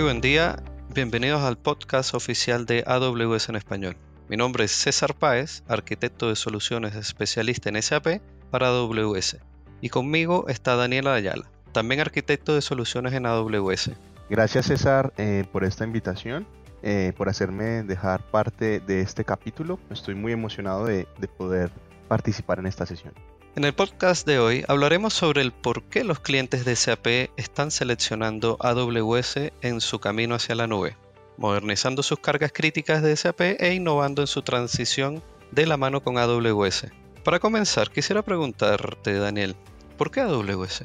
Muy buen día, bienvenidos al podcast oficial de AWS en español. Mi nombre es César Páez, arquitecto de soluciones especialista en SAP para AWS. Y conmigo está Daniela Ayala, también arquitecto de soluciones en AWS. Gracias César eh, por esta invitación, eh, por hacerme dejar parte de este capítulo. Estoy muy emocionado de, de poder participar en esta sesión. En el podcast de hoy hablaremos sobre el por qué los clientes de SAP están seleccionando AWS en su camino hacia la nube, modernizando sus cargas críticas de SAP e innovando en su transición de la mano con AWS. Para comenzar, quisiera preguntarte, Daniel, ¿por qué AWS?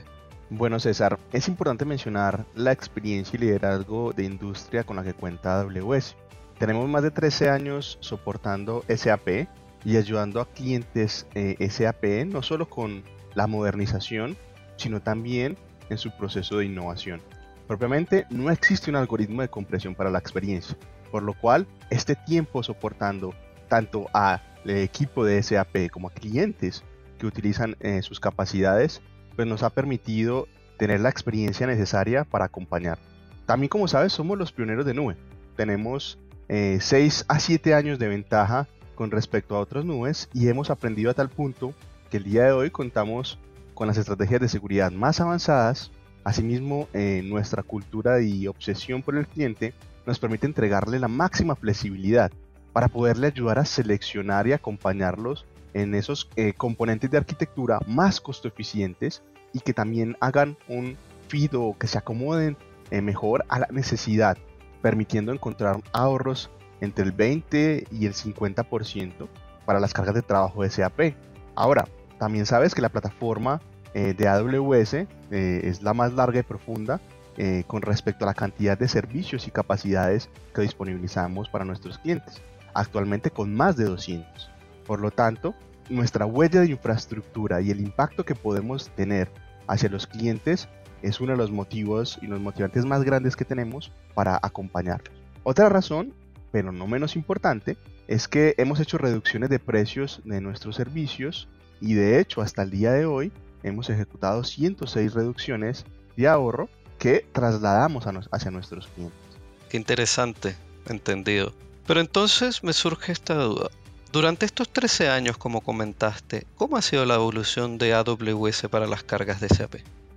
Bueno, César, es importante mencionar la experiencia y liderazgo de industria con la que cuenta AWS. Tenemos más de 13 años soportando SAP y ayudando a clientes eh, SAP no solo con la modernización, sino también en su proceso de innovación. Propiamente no existe un algoritmo de compresión para la experiencia, por lo cual este tiempo soportando tanto al equipo de SAP como a clientes que utilizan eh, sus capacidades, pues nos ha permitido tener la experiencia necesaria para acompañar. También como sabes somos los pioneros de nube. Tenemos 6 eh, a 7 años de ventaja con respecto a otras nubes y hemos aprendido a tal punto que el día de hoy contamos con las estrategias de seguridad más avanzadas. Asimismo, eh, nuestra cultura y obsesión por el cliente nos permite entregarle la máxima flexibilidad para poderle ayudar a seleccionar y acompañarlos en esos eh, componentes de arquitectura más costo eficientes y que también hagan un feed o que se acomoden eh, mejor a la necesidad, permitiendo encontrar ahorros entre el 20 y el 50% para las cargas de trabajo de SAP. Ahora, también sabes que la plataforma eh, de AWS eh, es la más larga y profunda eh, con respecto a la cantidad de servicios y capacidades que disponibilizamos para nuestros clientes, actualmente con más de 200. Por lo tanto, nuestra huella de infraestructura y el impacto que podemos tener hacia los clientes es uno de los motivos y los motivantes más grandes que tenemos para acompañarlos. Otra razón pero no menos importante, es que hemos hecho reducciones de precios de nuestros servicios y de hecho hasta el día de hoy hemos ejecutado 106 reducciones de ahorro que trasladamos hacia nuestros clientes. Qué interesante, entendido. Pero entonces me surge esta duda. Durante estos 13 años, como comentaste, ¿cómo ha sido la evolución de AWS para las cargas de SAP?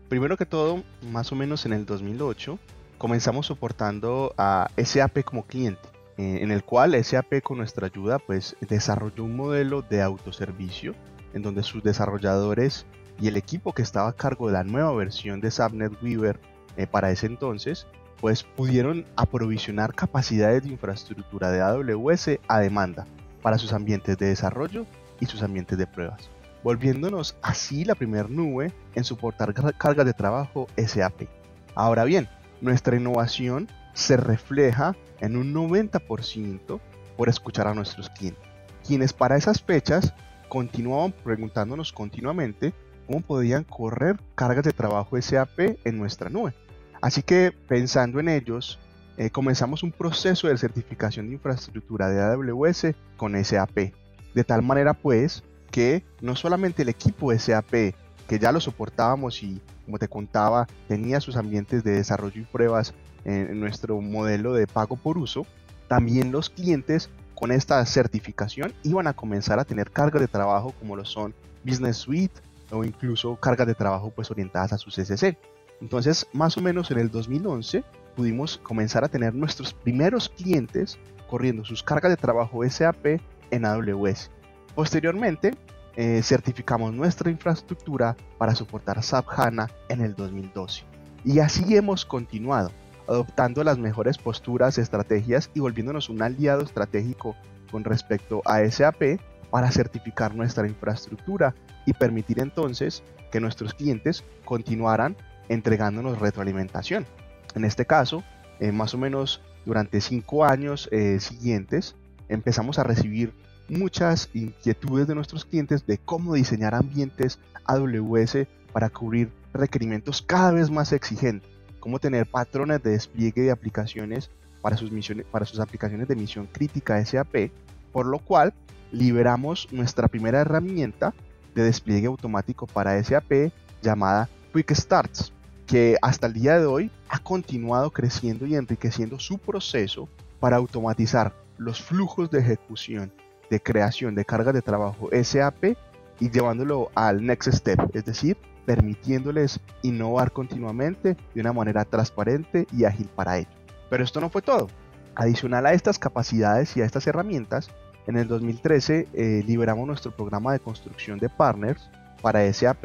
Primero que todo, más o menos en el 2008, comenzamos soportando a SAP como cliente. Eh, en el cual SAP con nuestra ayuda pues desarrolló un modelo de autoservicio en donde sus desarrolladores y el equipo que estaba a cargo de la nueva versión de SAP NetWeaver eh, para ese entonces pues pudieron aprovisionar capacidades de infraestructura de AWS a demanda para sus ambientes de desarrollo y sus ambientes de pruebas, volviéndonos así la primer nube en soportar cargas de trabajo SAP. Ahora bien, nuestra innovación se refleja en un 90% por escuchar a nuestros clientes, quienes para esas fechas continuaban preguntándonos continuamente cómo podían correr cargas de trabajo SAP en nuestra nube. Así que pensando en ellos, eh, comenzamos un proceso de certificación de infraestructura de AWS con SAP. De tal manera pues que no solamente el equipo SAP, que ya lo soportábamos y como te contaba, tenía sus ambientes de desarrollo y pruebas en nuestro modelo de pago por uso, también los clientes con esta certificación iban a comenzar a tener cargas de trabajo como lo son Business Suite o incluso cargas de trabajo pues orientadas a su CCC. Entonces, más o menos en el 2011 pudimos comenzar a tener nuestros primeros clientes corriendo sus cargas de trabajo SAP en AWS. Posteriormente, eh, certificamos nuestra infraestructura para soportar SAP HANA en el 2012. Y así hemos continuado adoptando las mejores posturas, estrategias y volviéndonos un aliado estratégico con respecto a SAP para certificar nuestra infraestructura y permitir entonces que nuestros clientes continuaran entregándonos retroalimentación. En este caso, eh, más o menos durante cinco años eh, siguientes, empezamos a recibir muchas inquietudes de nuestros clientes de cómo diseñar ambientes AWS para cubrir requerimientos cada vez más exigentes cómo tener patrones de despliegue de aplicaciones para sus, misiones, para sus aplicaciones de misión crítica SAP, por lo cual liberamos nuestra primera herramienta de despliegue automático para SAP llamada Quick Starts. que hasta el día de hoy ha continuado creciendo y enriqueciendo su proceso para automatizar los flujos de ejecución, de creación de cargas de trabajo SAP y llevándolo al next step, es decir, permitiéndoles innovar continuamente de una manera transparente y ágil para ello. Pero esto no fue todo. Adicional a estas capacidades y a estas herramientas, en el 2013 eh, liberamos nuestro programa de construcción de partners para SAP,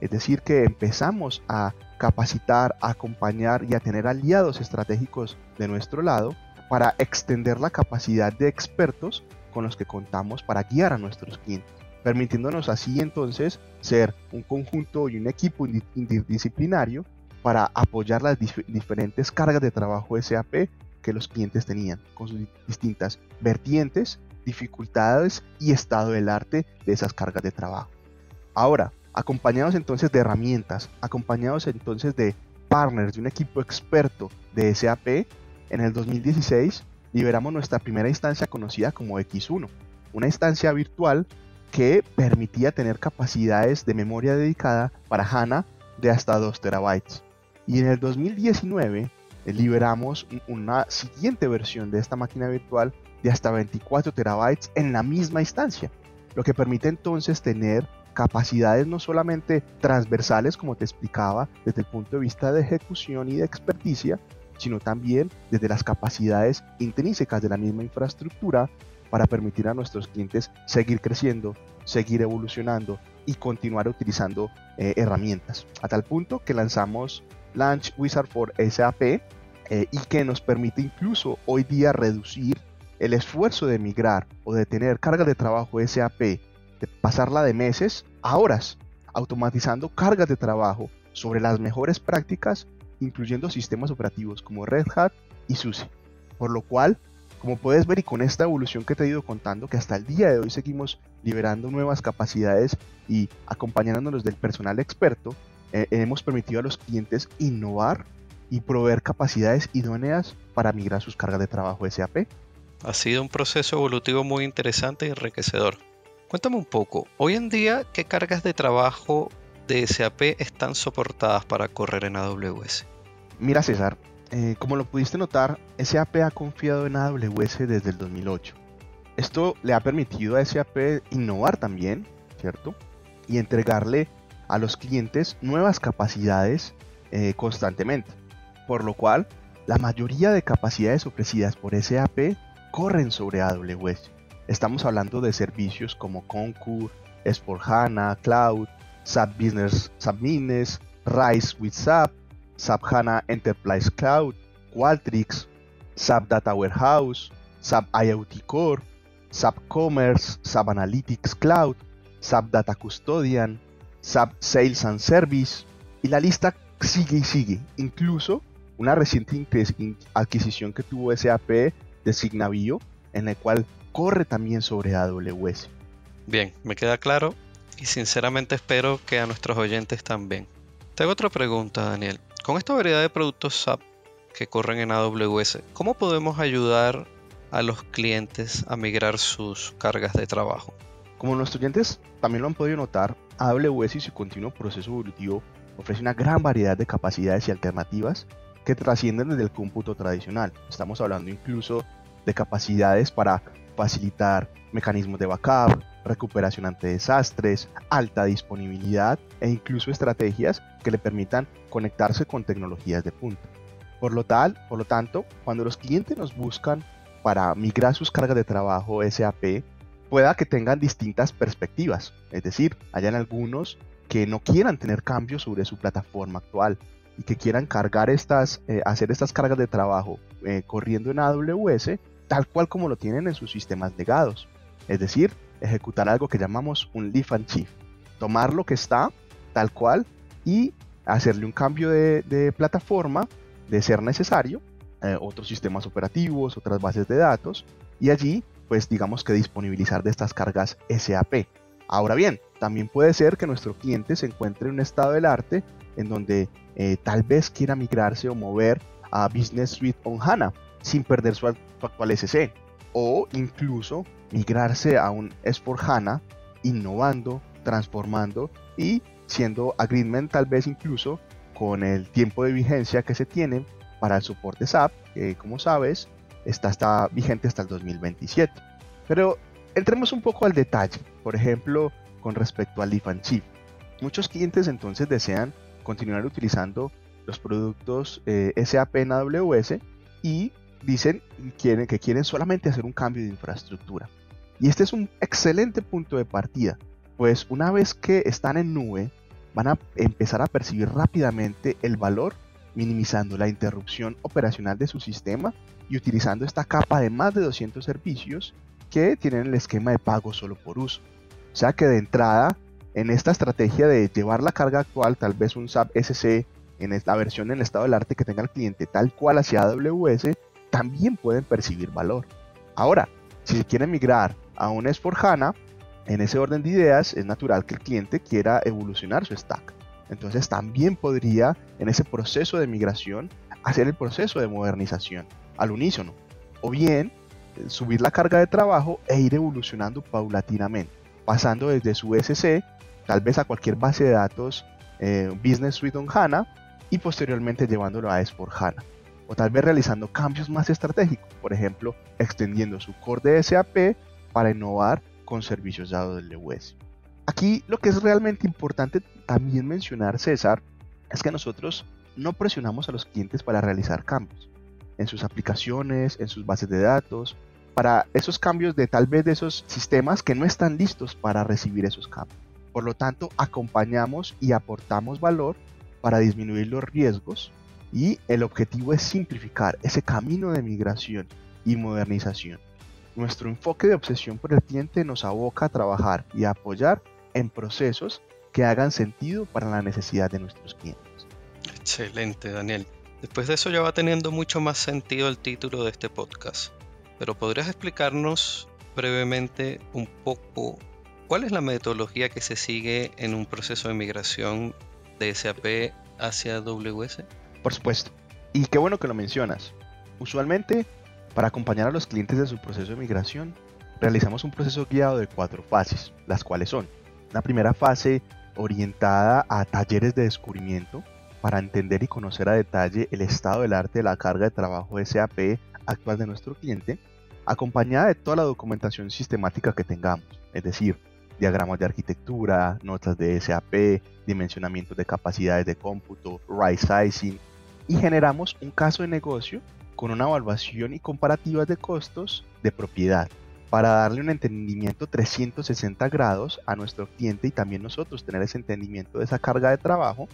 es decir, que empezamos a capacitar, a acompañar y a tener aliados estratégicos de nuestro lado para extender la capacidad de expertos con los que contamos para guiar a nuestros clientes permitiéndonos así entonces ser un conjunto y un equipo interdisciplinario para apoyar las diferentes cargas de trabajo SAP que los clientes tenían, con sus distintas vertientes, dificultades y estado del arte de esas cargas de trabajo. Ahora, acompañados entonces de herramientas, acompañados entonces de partners, de un equipo experto de SAP, en el 2016 liberamos nuestra primera instancia conocida como X1, una instancia virtual que permitía tener capacidades de memoria dedicada para HANA de hasta 2 terabytes. Y en el 2019 eh, liberamos una siguiente versión de esta máquina virtual de hasta 24 terabytes en la misma instancia, lo que permite entonces tener capacidades no solamente transversales, como te explicaba, desde el punto de vista de ejecución y de experticia, sino también desde las capacidades intrínsecas de la misma infraestructura para permitir a nuestros clientes seguir creciendo, seguir evolucionando y continuar utilizando eh, herramientas. A tal punto que lanzamos Launch Wizard for SAP eh, y que nos permite incluso hoy día reducir el esfuerzo de migrar o de tener cargas de trabajo SAP, de pasarla de meses a horas, automatizando cargas de trabajo sobre las mejores prácticas, incluyendo sistemas operativos como Red Hat y SUSE. Por lo cual como puedes ver y con esta evolución que te he ido contando, que hasta el día de hoy seguimos liberando nuevas capacidades y acompañándonos del personal experto, eh, hemos permitido a los clientes innovar y proveer capacidades idóneas para migrar sus cargas de trabajo SAP. Ha sido un proceso evolutivo muy interesante y enriquecedor. Cuéntame un poco, hoy en día, ¿qué cargas de trabajo de SAP están soportadas para correr en AWS? Mira César, eh, como lo pudiste notar, SAP ha confiado en AWS desde el 2008. Esto le ha permitido a SAP innovar también, ¿cierto? Y entregarle a los clientes nuevas capacidades eh, constantemente. Por lo cual, la mayoría de capacidades ofrecidas por SAP corren sobre AWS. Estamos hablando de servicios como Concur, S4HANA, Cloud, SAP Business, SAP Rise with SAP, SAP HANA Enterprise Cloud, Qualtrics, SAP Data Warehouse, SAP IoT Core, SAP Commerce, SAP Analytics Cloud, SAP Data Custodian, SAP Sales and Service, y la lista sigue y sigue. Incluso una reciente adquisición que tuvo SAP de Signavio, en la cual corre también sobre AWS. Bien, me queda claro y sinceramente espero que a nuestros oyentes también. Te hago otra pregunta, Daniel. Con esta variedad de productos SAP que corren en AWS, ¿cómo podemos ayudar a los clientes a migrar sus cargas de trabajo? Como nuestros clientes también lo han podido notar, AWS y su continuo proceso evolutivo ofrece una gran variedad de capacidades y alternativas que trascienden desde el cómputo tradicional. Estamos hablando incluso de capacidades para facilitar mecanismos de backup, recuperación ante desastres, alta disponibilidad e incluso estrategias que le permitan conectarse con tecnologías de punta. Por lo, tal, por lo tanto, cuando los clientes nos buscan para migrar sus cargas de trabajo SAP, pueda que tengan distintas perspectivas, es decir, hayan algunos que no quieran tener cambios sobre su plataforma actual y que quieran cargar estas, eh, hacer estas cargas de trabajo eh, corriendo en AWS tal cual como lo tienen en sus sistemas legados. Es decir, ejecutar algo que llamamos un lift and shift. Tomar lo que está tal cual y hacerle un cambio de, plataforma de ser necesario, eh, otros sistemas operativos, otras bases de datos y allí pues digamos que disponibilizar de estas cargas SAP. Ahora bien, también puede ser que nuestro cliente se encuentre en un estado del arte en donde eh, tal vez quiera migrarse o mover a Business Suite on HANA sin perder su actual SC o incluso migrarse a un S4 HANA innovando, transformando y siendo agreement tal vez incluso con el tiempo de vigencia que se tiene para el soporte SAP, que como sabes está, está vigente hasta el 2027. Pero entremos un poco al detalle, por ejemplo, con respecto al Leaf Chip. Muchos clientes entonces desean continuar utilizando los productos eh, SAP en AWS y dicen que quieren solamente hacer un cambio de infraestructura. Y este es un excelente punto de partida, pues una vez que están en nube, van a empezar a percibir rápidamente el valor, minimizando la interrupción operacional de su sistema y utilizando esta capa de más de 200 servicios que tienen el esquema de pago solo por uso. O sea que de entrada, en esta estrategia de llevar la carga actual, tal vez un SAP SC en esta versión en estado del arte que tenga el cliente tal cual hacia AWS, también pueden percibir valor. Ahora, si quieren migrar a un S4HANA, en ese orden de ideas es natural que el cliente quiera evolucionar su stack. Entonces también podría en ese proceso de migración hacer el proceso de modernización al unísono. O bien eh, subir la carga de trabajo e ir evolucionando paulatinamente, pasando desde su SC tal vez a cualquier base de datos eh, Business Suite on HANA y posteriormente llevándolo a S4HANA. O tal vez realizando cambios más estratégicos, por ejemplo, extendiendo su core de SAP para innovar con servicios de AWS. Aquí lo que es realmente importante también mencionar, César, es que nosotros no presionamos a los clientes para realizar cambios en sus aplicaciones, en sus bases de datos, para esos cambios de tal vez de esos sistemas que no están listos para recibir esos cambios. Por lo tanto, acompañamos y aportamos valor para disminuir los riesgos y el objetivo es simplificar ese camino de migración y modernización. Nuestro enfoque de obsesión por el cliente nos aboca a trabajar y a apoyar en procesos que hagan sentido para la necesidad de nuestros clientes. Excelente, Daniel. Después de eso ya va teniendo mucho más sentido el título de este podcast. Pero ¿podrías explicarnos brevemente un poco cuál es la metodología que se sigue en un proceso de migración de SAP hacia AWS? Por supuesto. Y qué bueno que lo mencionas. Usualmente, para acompañar a los clientes de su proceso de migración, realizamos un proceso guiado de cuatro fases, las cuales son una primera fase orientada a talleres de descubrimiento para entender y conocer a detalle el estado del arte de la carga de trabajo SAP actual de nuestro cliente, acompañada de toda la documentación sistemática que tengamos, es decir, diagramas de arquitectura, notas de SAP, dimensionamiento de capacidades de cómputo, right sizing, y generamos un caso de negocio con una evaluación y comparativas de costos de propiedad para darle un entendimiento 360 grados a nuestro cliente y también nosotros tener ese entendimiento de esa carga de trabajo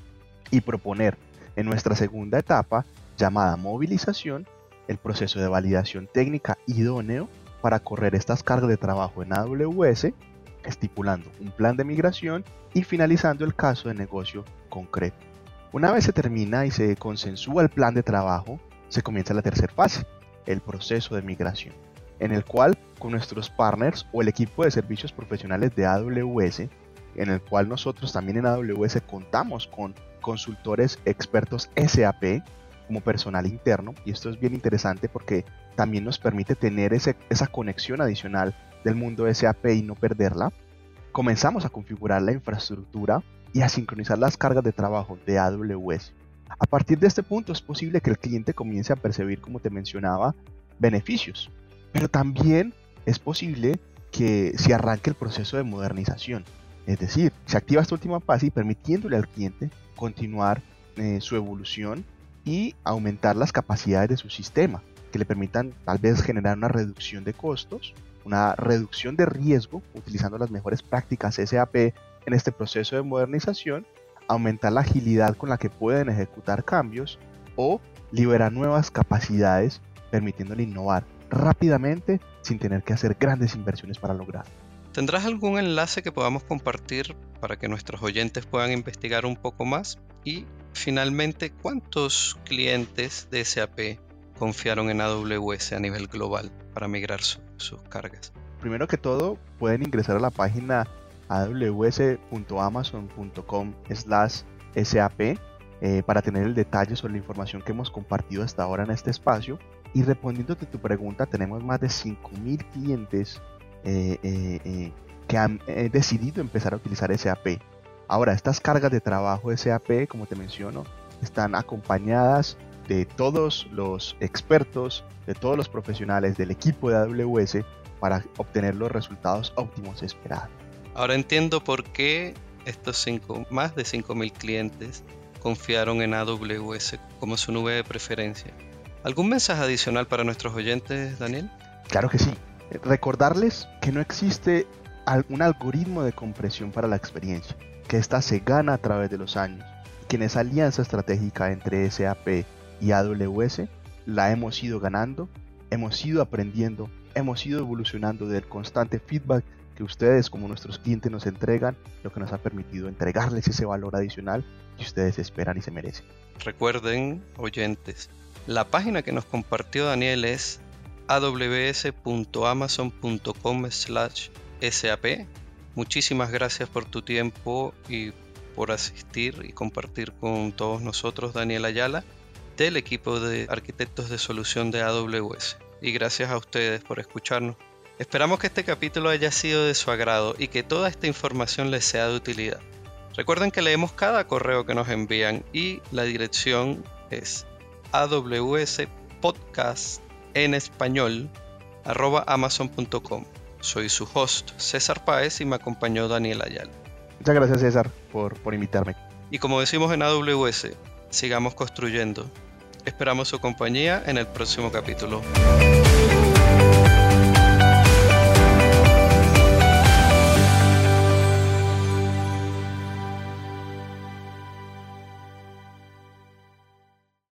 y proponer en nuestra segunda etapa llamada movilización el proceso de validación técnica idóneo para correr estas cargas de trabajo en AWS estipulando un plan de migración y finalizando el caso de negocio concreto. Una vez se termina y se consensúa el plan de trabajo, se comienza la tercera fase, el proceso de migración, en el cual con nuestros partners o el equipo de servicios profesionales de AWS, en el cual nosotros también en AWS contamos con consultores expertos SAP como personal interno, y esto es bien interesante porque también nos permite tener esa conexión adicional del mundo SAP y no perderla, comenzamos a configurar la infraestructura y a sincronizar las cargas de trabajo de AWS. A partir de este punto es posible que el cliente comience a percibir, como te mencionaba, beneficios, pero también es posible que se arranque el proceso de modernización. Es decir, se activa esta última fase y permitiéndole al cliente continuar eh, su evolución y aumentar las capacidades de su sistema, que le permitan tal vez generar una reducción de costos una reducción de riesgo utilizando las mejores prácticas SAP en este proceso de modernización, aumentar la agilidad con la que pueden ejecutar cambios o liberar nuevas capacidades permitiéndole innovar rápidamente sin tener que hacer grandes inversiones para lograrlo. ¿Tendrás algún enlace que podamos compartir para que nuestros oyentes puedan investigar un poco más? Y finalmente, ¿cuántos clientes de SAP confiaron en AWS a nivel global para migrar sus cargas? Primero que todo, pueden ingresar a la página aws.amazon.com SAP eh, para tener el detalle sobre la información que hemos compartido hasta ahora en este espacio. Y respondiéndote tu pregunta, tenemos más de 5.000 clientes eh, eh, que han decidido empezar a utilizar SAP. Ahora, estas cargas de trabajo SAP, como te menciono, están acompañadas de todos los expertos, de todos los profesionales del equipo de AWS para obtener los resultados óptimos esperados. Ahora entiendo por qué estos cinco, más de 5.000 clientes confiaron en AWS como su nube de preferencia. ¿Algún mensaje adicional para nuestros oyentes, Daniel? Claro que sí. Recordarles que no existe un algoritmo de compresión para la experiencia, que ésta se gana a través de los años, que en esa alianza estratégica entre SAP y AWS la hemos ido ganando, hemos ido aprendiendo, hemos ido evolucionando del constante feedback que ustedes como nuestros clientes nos entregan, lo que nos ha permitido entregarles ese valor adicional que ustedes esperan y se merecen. Recuerden, oyentes, la página que nos compartió Daniel es aws.amazon.com sap. Muchísimas gracias por tu tiempo y por asistir y compartir con todos nosotros, Daniel Ayala, del equipo de arquitectos de solución de AWS. Y gracias a ustedes por escucharnos. Esperamos que este capítulo haya sido de su agrado y que toda esta información les sea de utilidad. Recuerden que leemos cada correo que nos envían y la dirección es AWS Podcast en español arroba amazon.com. Soy su host César Páez y me acompañó Daniel Ayala. Muchas gracias César por, por invitarme. Y como decimos en AWS, sigamos construyendo. Esperamos su compañía en el próximo capítulo.